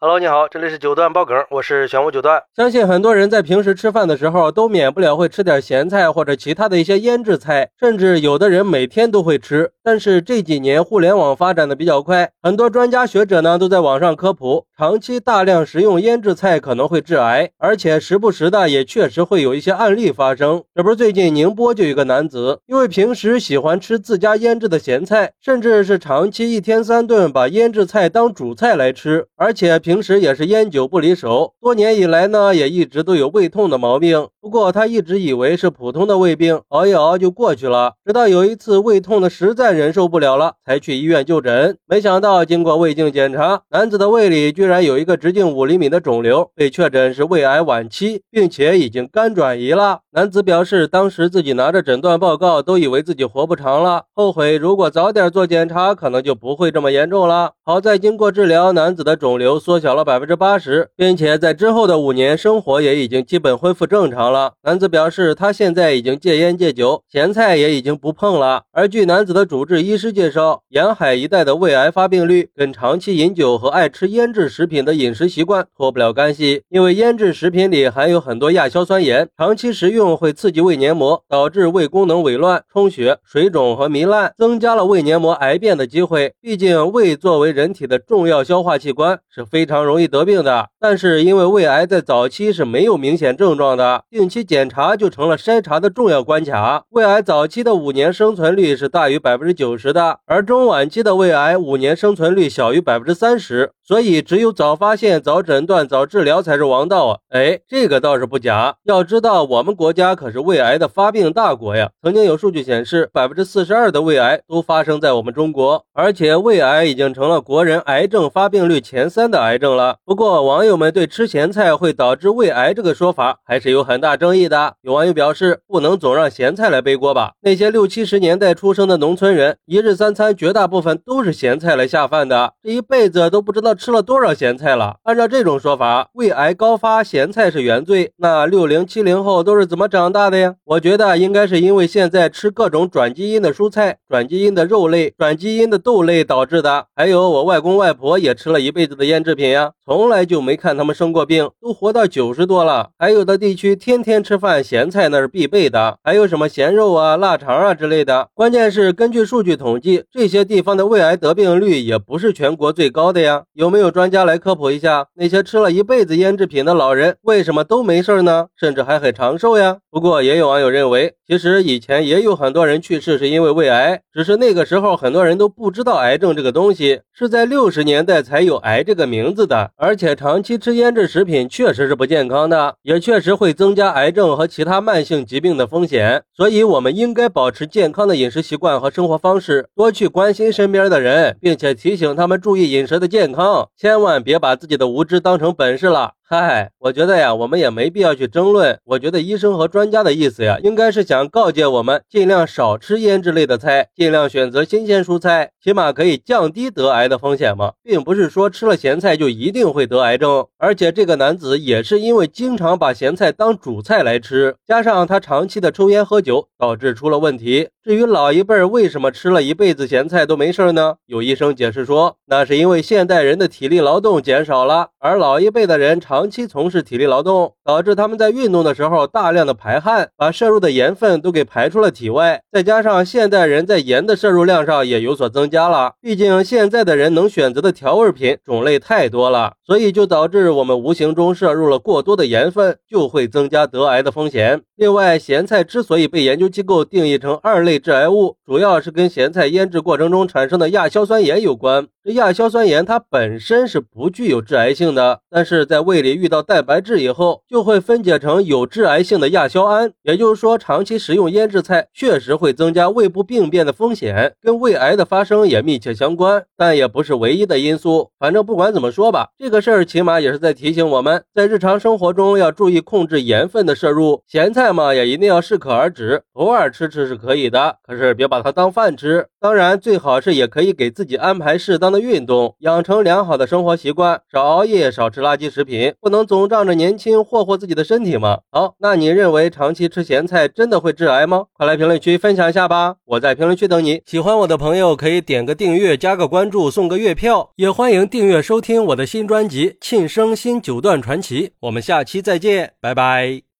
Hello，你好，这里是九段爆梗，我是玄武九段。相信很多人在平时吃饭的时候都免不了会吃点咸菜或者其他的一些腌制菜，甚至有的人每天都会吃。但是这几年互联网发展的比较快，很多专家学者呢都在网上科普，长期大量食用腌制菜可能会致癌，而且时不时的也确实会有一些案例发生。这不是最近宁波就有个男子，因为平时喜欢吃自家腌制的咸菜，甚至是长期一天三顿把腌制菜当主菜来吃，而且。平时也是烟酒不离手，多年以来呢，也一直都有胃痛的毛病。不过他一直以为是普通的胃病，熬一熬就过去了。直到有一次胃痛的实在忍受不了了，才去医院就诊。没想到经过胃镜检查，男子的胃里居然有一个直径五厘米的肿瘤，被确诊是胃癌晚期，并且已经肝转移了。男子表示，当时自己拿着诊断报告，都以为自己活不长了，后悔如果早点做检查，可能就不会这么严重了。好在经过治疗，男子的肿瘤缩。小了百分之八十，并且在之后的五年，生活也已经基本恢复正常了。男子表示，他现在已经戒烟戒酒，咸菜也已经不碰了。而据男子的主治医师介绍，沿海一带的胃癌发病率跟长期饮酒和爱吃腌制食品的饮食习惯脱不了干系。因为腌制食品里含有很多亚硝酸盐，长期食用会刺激胃黏膜，导致胃功能紊乱、充血、水肿和糜烂，增加了胃黏膜癌变的机会。毕竟，胃作为人体的重要消化器官，是非。非常容易得病的，但是因为胃癌在早期是没有明显症状的，定期检查就成了筛查的重要关卡。胃癌早期的五年生存率是大于百分之九十的，而中晚期的胃癌五年生存率小于百分之三十。所以，只有早发现、早诊断、早治疗才是王道啊！哎，这个倒是不假。要知道，我们国家可是胃癌的发病大国呀。曾经有数据显示，百分之四十二的胃癌都发生在我们中国，而且胃癌已经成了国人癌症发病率前三的癌症了。不过，网友们对吃咸菜会导致胃癌这个说法还是有很大争议的。有网友表示，不能总让咸菜来背锅吧？那些六七十年代出生的农村人，一日三餐绝大部分都是咸菜来下饭的，这一辈子都不知道。吃了多少咸菜了？按照这种说法，胃癌高发，咸菜是原罪。那六零七零后都是怎么长大的呀？我觉得应该是因为现在吃各种转基因的蔬菜、转基因的肉类、转基因的豆类导致的。还有我外公外婆也吃了一辈子的腌制品呀，从来就没看他们生过病，都活到九十多了。还有的地区天天吃饭，咸菜那是必备的。还有什么咸肉啊、腊肠啊之类的。关键是根据数据统计，这些地方的胃癌得病率也不是全国最高的呀。有。有没有专家来科普一下，那些吃了一辈子腌制品的老人为什么都没事呢？甚至还很长寿呀？不过也有网友认为，其实以前也有很多人去世是因为胃癌，只是那个时候很多人都不知道癌症这个东西，是在六十年代才有癌这个名字是的。而且长期吃腌制食品确实是不健康的，也确实会增加癌症和其他慢性疾病的风险。所以，我们应该保持健康的饮食习惯和生活方式，多去关心身边的人，并且提醒他们注意饮食的健康。千万别把自己的无知当成本事了。嗨，我觉得呀，我们也没必要去争论。我觉得医生和专家的意思呀，应该是想告诫我们，尽量少吃腌制类的菜，尽量选择新鲜蔬菜，起码可以降低得癌的风险嘛，并不是说吃了咸菜就一定会得癌症。而且这个男子也是因为经常把咸菜当主菜来吃，加上他长期的抽烟喝酒，导致出了问题。至于老一辈为什么吃了一辈子咸菜都没事呢？有医生解释说，那是因为现代人的体力劳动减少了，而老一辈的人。长期从事体力劳动，导致他们在运动的时候大量的排汗，把摄入的盐分都给排出了体外。再加上现代人在盐的摄入量上也有所增加了，毕竟现在的人能选择的调味品种类太多了，所以就导致我们无形中摄入了过多的盐分，就会增加得癌的风险。另外，咸菜之所以被研究机构定义成二类致癌物，主要是跟咸菜腌制过程中产生的亚硝酸盐有关。这亚硝酸盐它本身是不具有致癌性的，但是在胃里。遇到蛋白质以后，就会分解成有致癌性的亚硝胺。也就是说，长期食用腌制菜确实会增加胃部病变的风险，跟胃癌的发生也密切相关，但也不是唯一的因素。反正不管怎么说说吧这个事儿起码也是在提醒我们在日常生活中要注意控制盐分的摄入咸菜嘛也一定要适可而止偶尔吃吃是可以的可是别把它当饭吃。当然最好是也可以给自己安排适当的运动养成良好的生活习惯少熬夜少吃垃圾食品不能总仗着年轻霍霍自己的身体嘛。好那你认为长期吃咸菜真的会致癌吗？快来评论区分享一下吧。我在评论区等你。喜欢我的朋友可以点个订阅加个关注送个月票也欢迎订阅收听我的新专辑庆生新九段传奇我们下期再见拜拜。